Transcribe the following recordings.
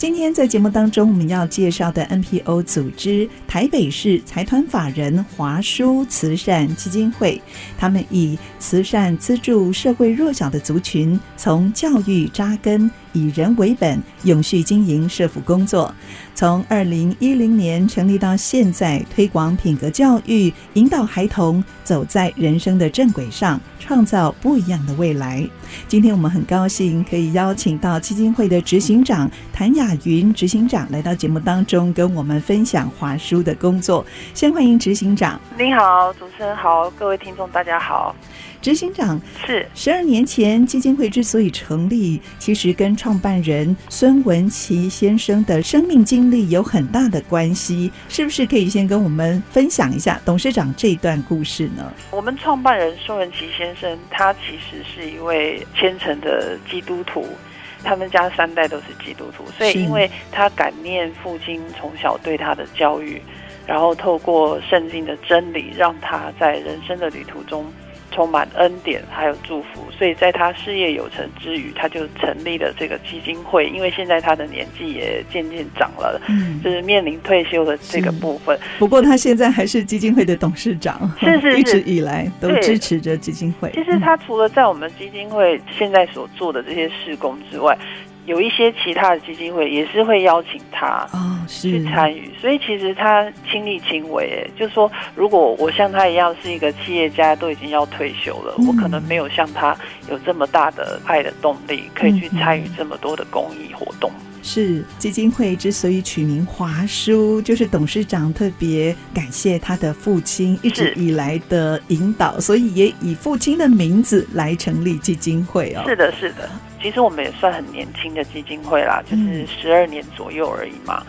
今天在节目当中，我们要介绍的 NPO 组织台北市财团法人华书慈善基金会，他们以慈善资助社会弱小的族群，从教育扎根。以人为本，永续经营社福工作。从二零一零年成立到现在，推广品格教育，引导孩童走在人生的正轨上，创造不一样的未来。今天我们很高兴可以邀请到基金会的执行长谭雅云执行长来到节目当中，跟我们分享华书的工作。先欢迎执行长。您好，主持人好，各位听众大家好。执行长是十二年前基金会之所以成立，其实跟创办人孙文琪先生的生命经历有很大的关系，是不是可以先跟我们分享一下董事长这一段故事呢？我们创办人孙文琪先生，他其实是一位虔诚的基督徒，他们家三代都是基督徒，所以因为他感念父亲从小对他的教育，然后透过圣经的真理，让他在人生的旅途中。充满恩典，还有祝福，所以在他事业有成之余，他就成立了这个基金会。因为现在他的年纪也渐渐长了，嗯，就是面临退休的这个部分。不过他现在还是基金会的董事长，是是是，一直以来都支持着基金会。其实他除了在我们基金会现在所做的这些事工之外，有一些其他的基金会也是会邀请他去参与，所以其实他亲力亲为。哎，就是说，如果我像他一样是一个企业家，都已经要退休了，我可能没有像他有这么大的爱的动力，可以去参与这么多的公益活动。是基金会之所以取名华叔，就是董事长特别感谢他的父亲一直以来的引导，所以也以父亲的名字来成立基金会哦。是的，是的。其实我们也算很年轻的基金会啦，就是十二年左右而已嘛。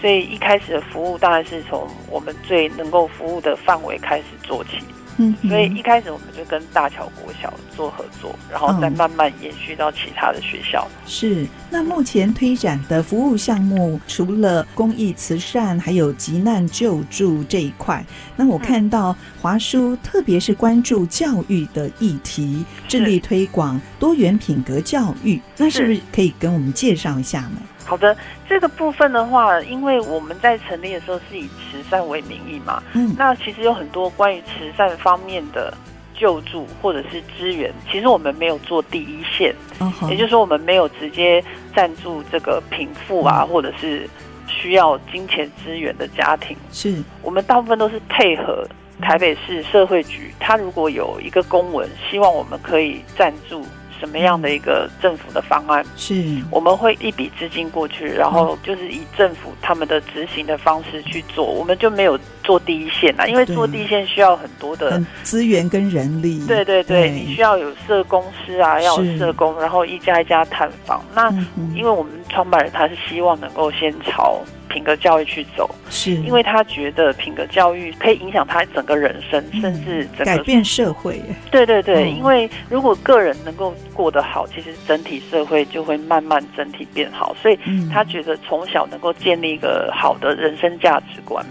所以一开始的服务当然是从我们最能够服务的范围开始做起。嗯，所以一开始我们就跟大桥国小做合作，然后再慢慢延续到其他的学校。嗯、是，那目前推展的服务项目，除了公益慈善，还有急难救助这一块。那我看到华叔，特别是关注教育的议题，致力推广多元品格教育。那是不是可以跟我们介绍一下呢？好的，这个部分的话，因为我们在成立的时候是以慈善为名义嘛，嗯，那其实有很多关于慈善方面的救助或者是支援，其实我们没有做第一线，嗯，也就是说我们没有直接赞助这个贫富啊，或者是需要金钱支援的家庭，是我们大部分都是配合台北市社会局，他如果有一个公文，希望我们可以赞助。什么样的一个政府的方案？是我们会一笔资金过去，然后就是以政府他们的执行的方式去做，我们就没有做第一线啊，因为做第一线需要很多的资源跟人力。对对对，你需要有社工师啊，要有社工，然后一家一家探访。那因为我们创办人他是希望能够先朝。品格教育去走，是因为他觉得品格教育可以影响他整个人生，嗯、甚至整个改变社会。对对对、嗯，因为如果个人能够过得好，其实整体社会就会慢慢整体变好。所以他觉得从小能够建立一个好的人生价值观，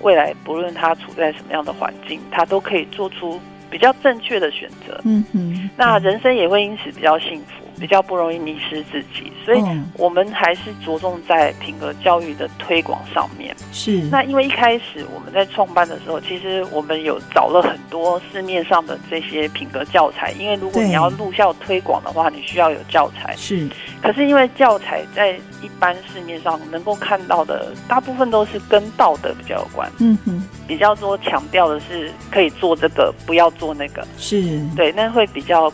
未来不论他处在什么样的环境，他都可以做出比较正确的选择。嗯嗯，那人生也会因此比较幸福。比较不容易迷失自己，所以我们还是着重在品格教育的推广上面。是，那因为一开始我们在创办的时候，其实我们有找了很多市面上的这些品格教材，因为如果你要入校推广的话，你需要有教材。是，可是因为教材在一般市面上能够看到的，大部分都是跟道德比较有关。嗯哼，比较多强调的是可以做这个，不要做那个。是，对，那会比较。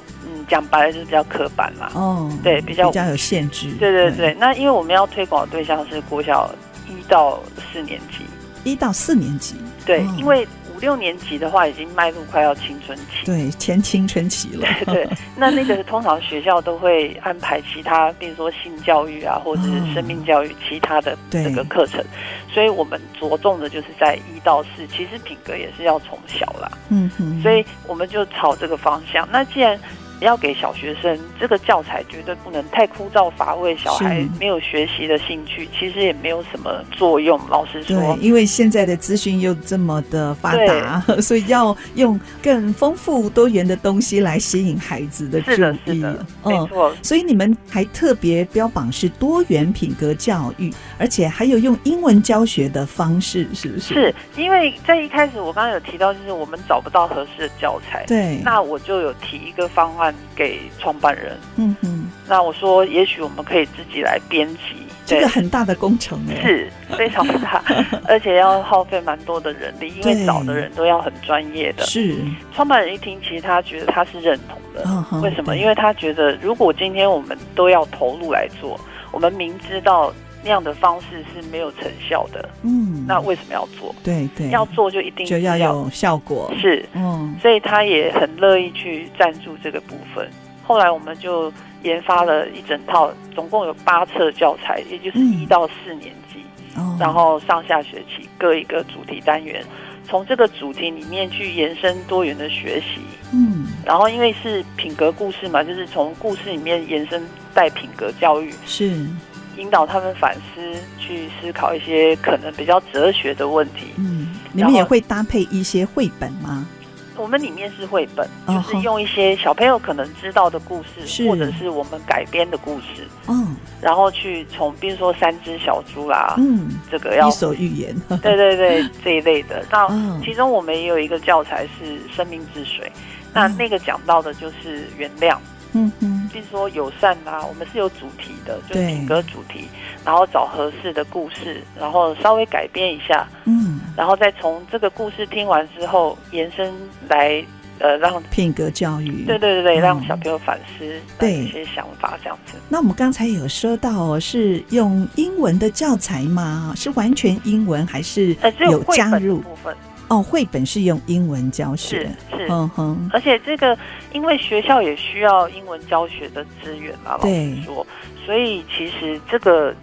讲白了就是比较刻板嘛，哦，对，比较比较有限制。对对对，对，那因为我们要推广的对象是国小一到四年级，一到四年级，对，哦、因为五六年级的话已经迈入快要青春期，对，前青春期了。对对，那那个通常学校都会安排其他，比如说性教育啊，或者是生命教育其他的这个课程，所以我们着重的就是在一到四，其实品格也是要从小啦。嗯哼，所以我们就朝这个方向。那既然要给小学生这个教材绝对不能太枯燥乏味，小孩没有学习的兴趣，其实也没有什么作用。老实说，对，因为现在的资讯又这么的发达，所以要用更丰富多元的东西来吸引孩子的注意。是的，是的，没错。所以你们还特别标榜是多元品格教育，而且还有用英文教学的方式，是不是？是因为在一开始我刚刚有提到，就是我们找不到合适的教材，对，那我就有提一个方案给创办人，嗯哼，那我说也许我们可以自己来编辑，这个很大的工程哎，是非常大，而且要耗费蛮多的人力，因为找的人都要很专业的。是。创办人一听，其实他觉得他是认同的，嗯，为什么？因为他觉得如果今天我们都要投入来做，我们明知道。那样的方式是没有成效的，嗯，那为什么要做？对对，要做就一定就要有效果，是，嗯，所以他也很乐意去赞助这个部分。后来我们就研发了一整套，总共有八册教材，也就是一到四年级，嗯，然后上下学期各一个主题单元，从这个主题里面去延伸多元的学习，嗯，然后因为是品格故事嘛，就是从故事里面延伸带品格教育，是。引导他们反思，去思考一些可能比较哲学的问题。嗯，你们也会搭配一些绘本吗？我们里面是绘本，就是用一些小朋友可能知道的故事，或者是我们改编的故事。嗯，然后去从，比如说三只小猪啦，嗯，这个要伊索寓言，对对对，这一类的。那其中我们也有一个教材是生命之水，那那个讲到的就是原谅。嗯嗯，比如说友善啊，我们是有主题的，就是品格主题，然后找合适的故事，然后稍微改编一下，嗯，然后再从这个故事听完之后延伸来，呃，让品格教育，对对对对，嗯、让小朋友反思，对。一些想法这样子。那我们刚才有说到哦，是用英文的教材吗？是完全英文还是有加入？部分？哦，绘本是用英文教学，是是，嗯哼，而且这个因为学校也需要英文教学的资源嘛，老实说，所以其实这个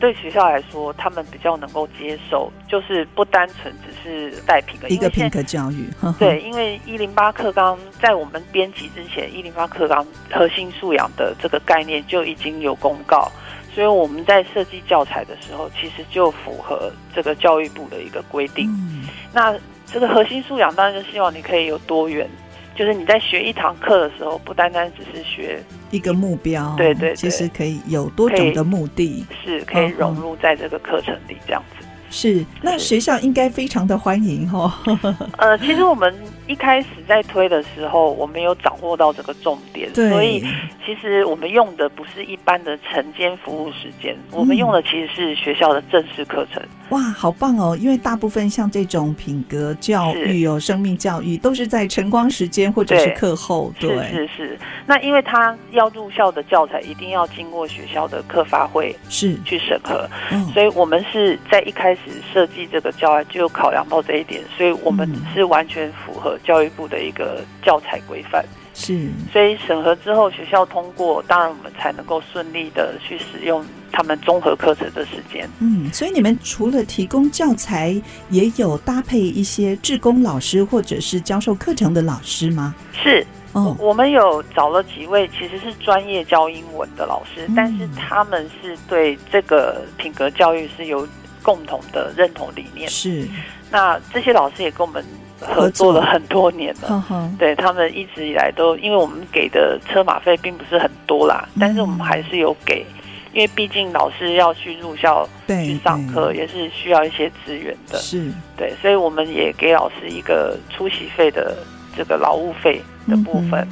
对学校来说，他们比较能够接受，就是不单纯只是带品格，一个品格教育，对，因为一零八课纲在我们编辑之前，一零八课纲核心素养的这个概念就已经有公告。所以我们在设计教材的时候，其实就符合这个教育部的一个规定。嗯，那这个核心素养当然就希望你可以有多元，就是你在学一堂课的时候，不单单只是学一个目标，对，对对，其实可以有多种的目的，是可以融入在这个课程里这样子。是，那学校应该非常的欢迎哦。呃，其实我们一开始在推的时候，我们有掌握到这个重点，所以其实我们用的不是一般的晨间服务时间，嗯，我们用的其实是学校的正式课程。哇，好棒哦！因为大部分像这种品格教育哦，生命教育都是在晨光时间或者是课后，对，对是是是。那因为他要入校的教材，一定要经过学校的课发会是去审核，嗯，所以我们是在一开始。设计这个教案就考量到这一点，所以我们是完全符合教育部的一个教材规范。是，所以审核之后学校通过，当然我们才能够顺利的去使用他们综合课程的时间。嗯，所以你们除了提供教材，也有搭配一些志工老师或者是教授课程的老师吗？是。哦，我们有找了几位其实是专业教英文的老师，嗯，但是他们是对这个品格教育是有。共同的认同理念是，那这些老师也跟我们合作了很多年了，对他们一直以来都，因为我们给的车马费并不是很多啦，嗯，但是我们还是有给，因为毕竟老师要去入校去上课，也是需要一些资源的，是。对，所以我们也给老师一个出席费的这个劳务费的部分，嗯，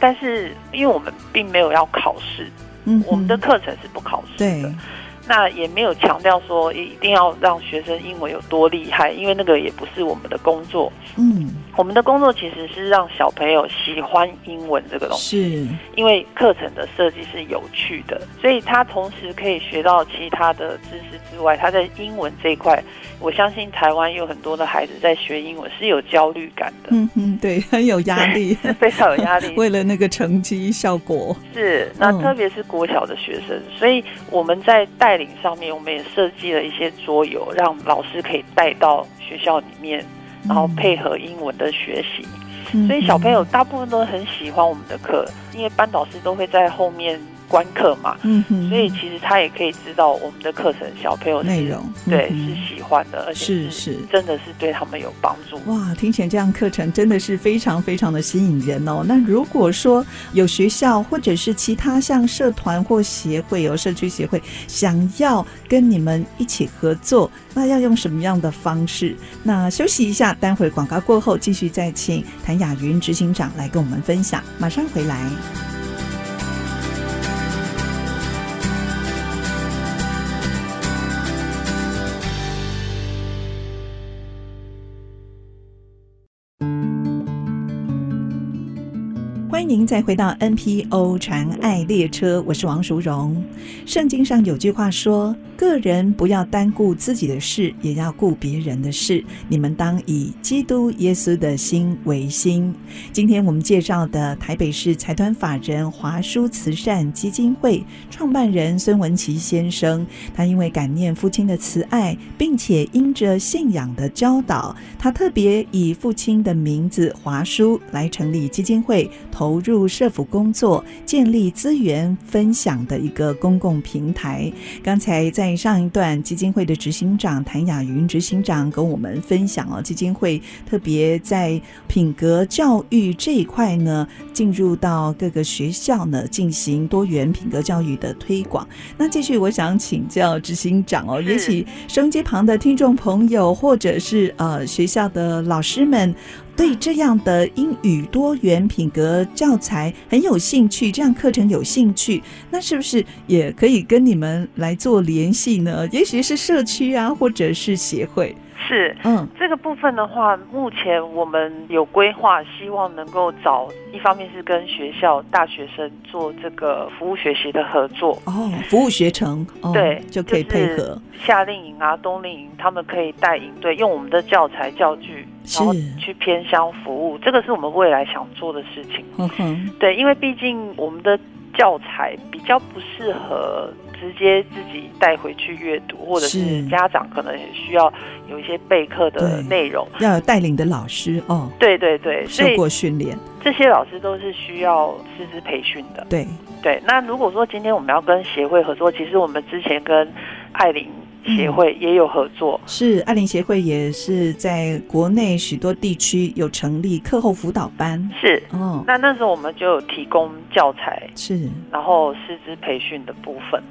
但是因为我们并没有要考试，嗯，我们的课程是不考试的。那也没有强调说一定要让学生英文有多厉害，因为那个也不是我们的工作。嗯，我们的工作其实是让小朋友喜欢英文这个东西，是因为课程的设计是有趣的，所以他同时可以学到其他的知识之外，他在英文这一块，我相信台湾有很多的孩子在学英文是有焦虑感的。嗯嗯，对，很有压力，非常有压力，为了那个成绩效果。是，那特别是国小的学生，所以我们在带领。上面我们也设计了一些桌游，让老师可以带到学校里面，然后配合英文的学习。所以小朋友大部分都很喜欢我们的课，因为班导师都会在后面。观课嘛，嗯哼，所以其实他也可以知道我们的课程小朋友内容，对，是喜欢的，而且是是真的是对他们有帮助。哇，听起来这样课程真的是非常非常的吸引人哦。那如果说有学校或者是其他像社团或协会，有社区协会想要跟你们一起合作，那要用什么样的方式？那休息一下，待会广告过后继续再请谭雅云执行长来跟我们分享。马上回来。您再回到 NPO 传爱列车，我是王淑荣。圣经上有句话说：“个人不要单顾自己的事，也要顾别人的事。你们当以基督耶稣的心为心。”今天我们介绍的台北市财团法人华书慈善基金会创办人孙文琦先生，他因为感念父亲的慈爱，并且因着信仰的教导，他特别以父亲的名字华书来成立基金会，投。投入社府工作，建立资源分享的一个公共平台。刚才在上一段，基金会的执行长谭雅云执行长跟我们分享哦，基金会特别在品格教育这一块呢，进入到各个学校呢，进行多元品格教育的推广。那继续，我想请教执行长哦，也许收音机旁的听众朋友，或者是呃学校的老师们。对这样的英语多元品格教材很有兴趣，这样课程有兴趣，那是不是也可以跟你们来做联系呢？也许是社区啊，或者是协会。是，嗯，这个部分的话，目前我们有规划，希望能够找一方面是跟学校大学生做这个服务学习的合作。哦，服务学程，哦、对，就可以配合。夏令营啊、冬令营，他们可以带营队，用我们的教材教具，然后去偏乡服务，这个是我们未来想做的事情。嗯哼，对，因为毕竟我们的教材比较不适合。直接自己带回去阅读，或者是家长可能也需要有一些备课的内容，要有带领的老师哦。对对对，受过训练，这些老师都是需要师资培训的。对。对，那如果说今天我们要跟协会合作，其实我们之前跟爱邻协会也有合作，嗯、是爱林协会也是在国内许多地区有成立课后辅导班。是。哦，那那时候我们就有提供教材，是，然后师资培训的部分。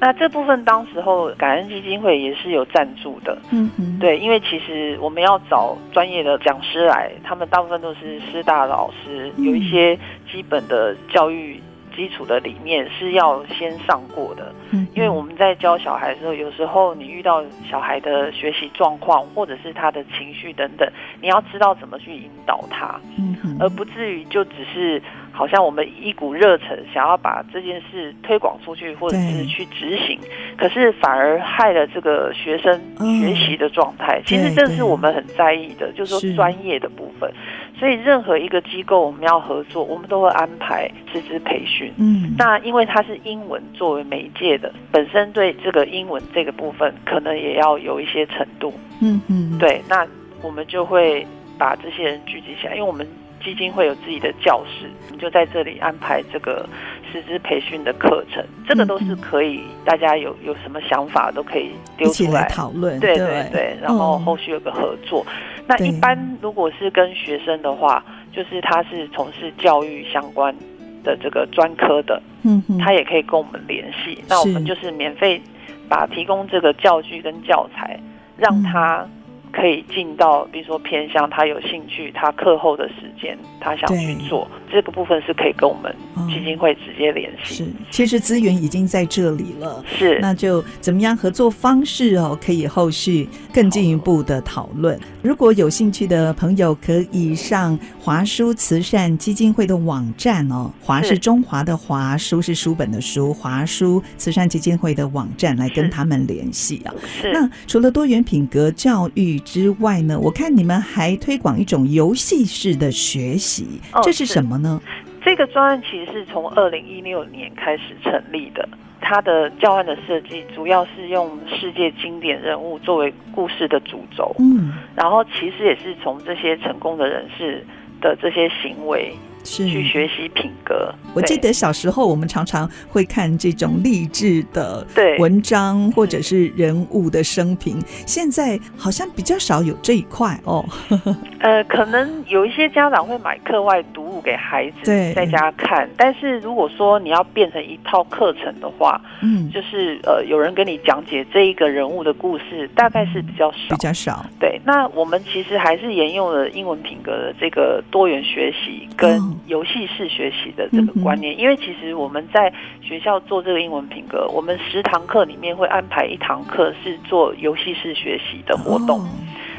那这部分当时候感恩基金会也是有赞助的，嗯嗯，对，因为其实我们要找专业的讲师来，他们大部分都是师大老师，有一些基本的教育基础的理念是要先上过的，嗯，因为我们在教小孩的时候，有时候你遇到小孩的学习状况或者是他的情绪等等，你要知道怎么去引导他，嗯，而不至于就只是。好像我们一股热忱，想要把这件事推广出去，或者是去执行，可是反而害了这个学生学习的状态。其实这是我们很在意的，就是说专业的部分。所以任何一个机构我们要合作，我们都会安排师资培训。嗯，那因为它是英文作为媒介的，本身对这个英文这个部分，可能也要有一些程度。嗯嗯，对，那我们就会把这些人聚集起来，因为我们。基金会有自己的教室，我们就在这里安排这个师资培训的课程，这个都是可以，大家有有什么想法都可以丢出来讨论。对对对，然后后续有个合作。那一般如果是跟学生的话，就是他是从事教育相关的这个专科的，嗯，他也可以跟我们联系。那我们就是免费把提供这个教具跟教材，让他。可以进到，比如说偏向，他有兴趣，他课后的时间，他想去做这个部分，是可以跟我们基金会直接联系。是，其实资源已经在这里了。是，那就怎么样合作方式哦？可以后续更进一步的讨论。如果有兴趣的朋友，可以上华书慈善基金会的网站哦。华是中华的华，书是书本的书，华书慈善基金会的网站来跟他们联系啊。是。那除了多元品格教育。之外呢，我看你们还推广一种游戏式的学习，这是什么呢？这个专案其实是从二零一六年开始成立的，它的教案的设计主要是用世界经典人物作为故事的主轴，嗯，然后其实也是从这些成功的人士的这些行为。是去学习品格。我记得小时候我们常常会看这种励志的文章，或者是人物的生平。现在好像比较少有这一块哦。呃，可能有一些家长会买课外读物给孩子在家看，但是如果说你要变成一套课程的话，嗯，就是呃，有人跟你讲解这一个人物的故事，大概是比较少，比较少。对，那我们其实还是沿用了英文品格的这个多元学习跟。游戏式学习的这个观念，嗯，因为其实我们在学校做这个英文品格，我们十堂课里面会安排一堂课是做游戏式学习的活动，哦，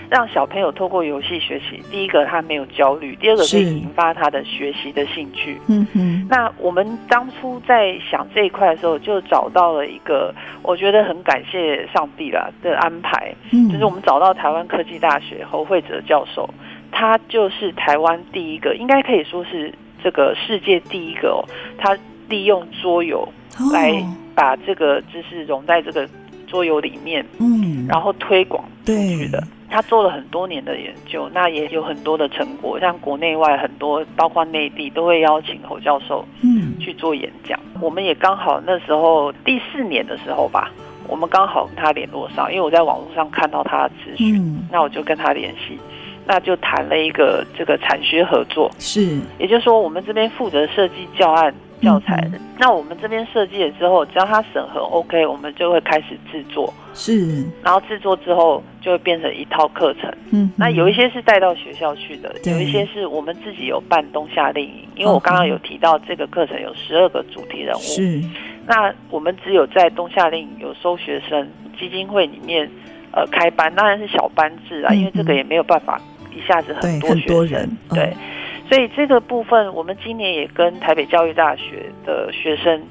让小朋友透过游戏学习。第一个，他没有焦虑；第二个，可以引发他的学习的兴趣。嗯嗯。那我们当初在想这一块的时候，就找到了一个，我觉得很感谢上帝啦的安排，嗯，就是我们找到台湾科技大学侯惠哲教授。他就是台湾第一个，应该可以说是这个世界第一个哦。他利用桌游来把这个知识融在这个桌游里面，嗯，然后推广出去的。他做了很多年的研究，那也有很多的成果，像国内外很多，包括内地都会邀请侯教授，嗯，去做演讲。我们也刚好那时候第四年的时候吧，我们刚好跟他联络上，因为我在网络上看到他的资讯，那我就跟他联系。那就谈了一个这个产学合作，是，也就是说，我们这边负责设计教案教材，嗯，那我们这边设计了之后，只要他审核 OK，我们就会开始制作，是，然后制作之后就会变成一套课程，嗯，那有一些是带到学校去的，有一些是我们自己有办冬夏令营，因为我刚刚有提到这个课程有十二个主题人物，是，那我们只有在冬夏令营有收学生，基金会里面呃开班，当然是小班制啊，因为这个也没有办法。一下子很多学生，对，很多人，对，嗯，所以这个部分，我们今年也跟台北教育大学的学生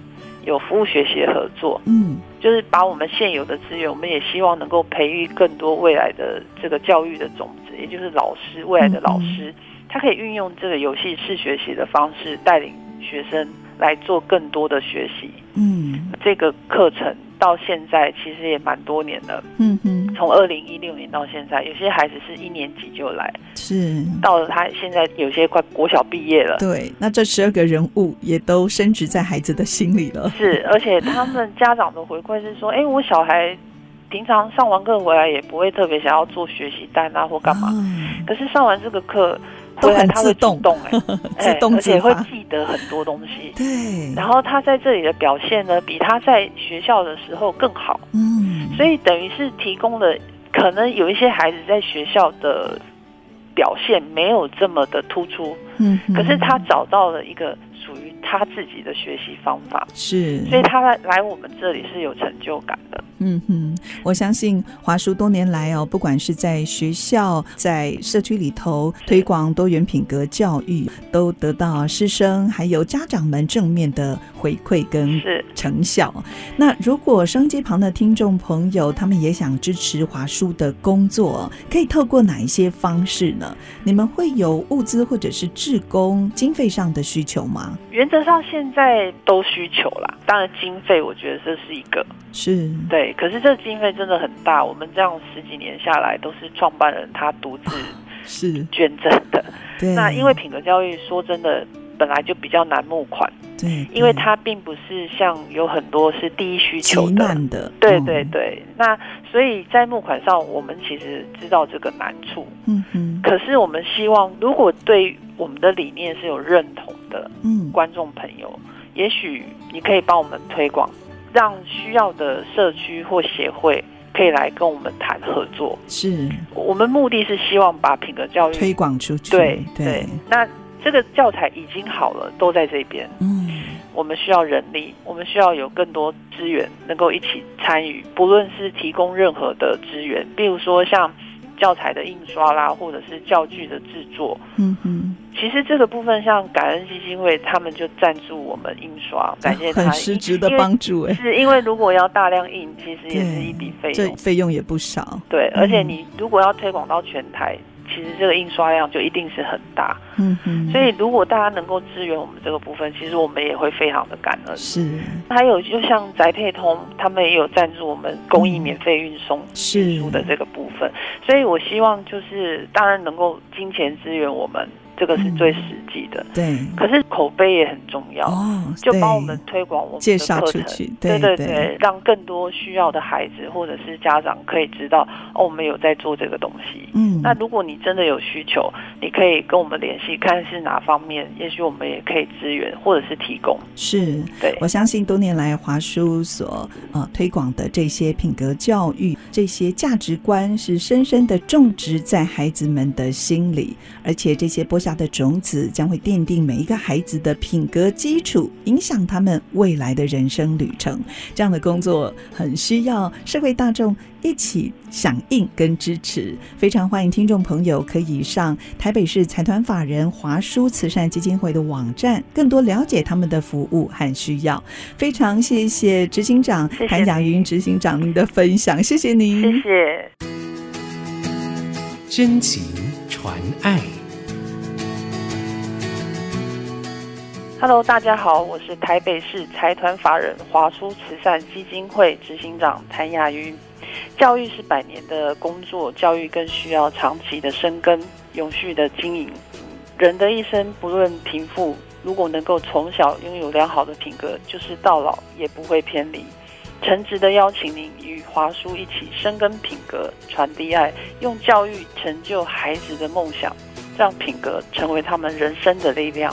有服务学习的合作，嗯，就是把我们现有的资源，我们也希望能够培育更多未来的这个教育的种子，也就是老师，未来的老师，嗯，他可以运用这个游戏式学习的方式，带领学生来做更多的学习，嗯，这个课程。到现在其实也蛮多年了，嗯哼，从二零一六年到现在，有些孩子是一年级就来，是。到了他现在有些快国小毕业了，对，那这十二个人物也都深植在孩子的心里了，是，而且他们家长的回馈是说，哎，我小孩平常上完课回来也不会特别想要做学习单啊或干嘛，嗯，可是上完这个课。都很自动，哎，自动，而且会记得很多东西。对，然后他在这里的表现呢，比他在学校的时候更好。嗯，所以等于是提供了，可能有一些孩子在学校的表现没有这么的突出。嗯，可是他找到了一个属于他自己的学习方法，是，所以他来来我们这里是有成就感的。嗯哼，我相信华叔多年来哦，不管是在学校、在社区里头推广多元品格教育，都得到师生还有家长们正面的回馈跟成效。那如果收音机旁的听众朋友，他们也想支持华叔的工作，可以透过哪一些方式呢？你们会有物资或者是志工经费上的需求吗？原则上现在都需求啦，当然经费我觉得这是一个是对。可是这个经费真的很大，我们这样十几年下来都是创办人他独自是捐赠的。对，那因为品格教育说真的本来就比较难募款，对，因为它并不是像有很多是第一需求的，的对对对。那所以在募款上，我们其实知道这个难处。嗯哼。可是我们希望，如果对我们的理念是有认同的，嗯，观众朋友，也许你可以帮我们推广。让需要的社区或协会可以来跟我们谈合作，是我们目的是希望把品格教育推广出去。对对，对，那这个教材已经好了，都在这边。嗯，我们需要人力，我们需要有更多资源能够一起参与，不论是提供任何的资源，比如说像。教材的印刷啦，或者是教具的制作，嗯嗯，其实这个部分像感恩基金会，他们就赞助我们印刷，感谢他很实质的帮助。哎，是因为如果要大量印，其实也是一笔费用，这费用也不少。对，而且你如果要推广到全台。其实这个印刷量就一定是很大，嗯嗯，所以如果大家能够支援我们这个部分，其实我们也会非常的感恩。是，还有就像宅配通，他们也有赞助我们公益免费运送书的这个部分，所以我希望就是当然能够金钱支援我们，这个是最实际的。对，可是口碑也很重要哦，就帮我们推广我们的介绍出去，对对对，让更多需要的孩子或者是家长可以知道哦，我们有在做这个东西。嗯，那如果你真的有需求，你可以跟我们联系，看是哪方面，也许我们也可以支援或者是提供。是，对，我相信多年来华书所呃推广的这些品格教育、这些价值观，是深深的种植在孩子们的心里，而且这些播下的种子将会奠定每一个孩子的品格基础，影响他们未来的人生旅程。这样的工作很需要社会大众一起响应跟支持。非常欢迎听众朋友可以上台北市财团法人华书慈善基金会的网站，更多了解他们的服务和需要。非常谢谢执行长谭雅云执行长您的分享，谢谢您，谢谢。真情传爱。Hello，大家好，我是台北市财团法人华书慈善基金会执行长谭雅云。教育是百年的工作，教育更需要长期的深耕、永续的经营。人的一生不论贫富，如果能够从小拥有良好的品格，就是到老也不会偏离。诚挚的邀请您与华书一起深耕品格，传递爱，用教育成就孩子的梦想，让品格成为他们人生的力量。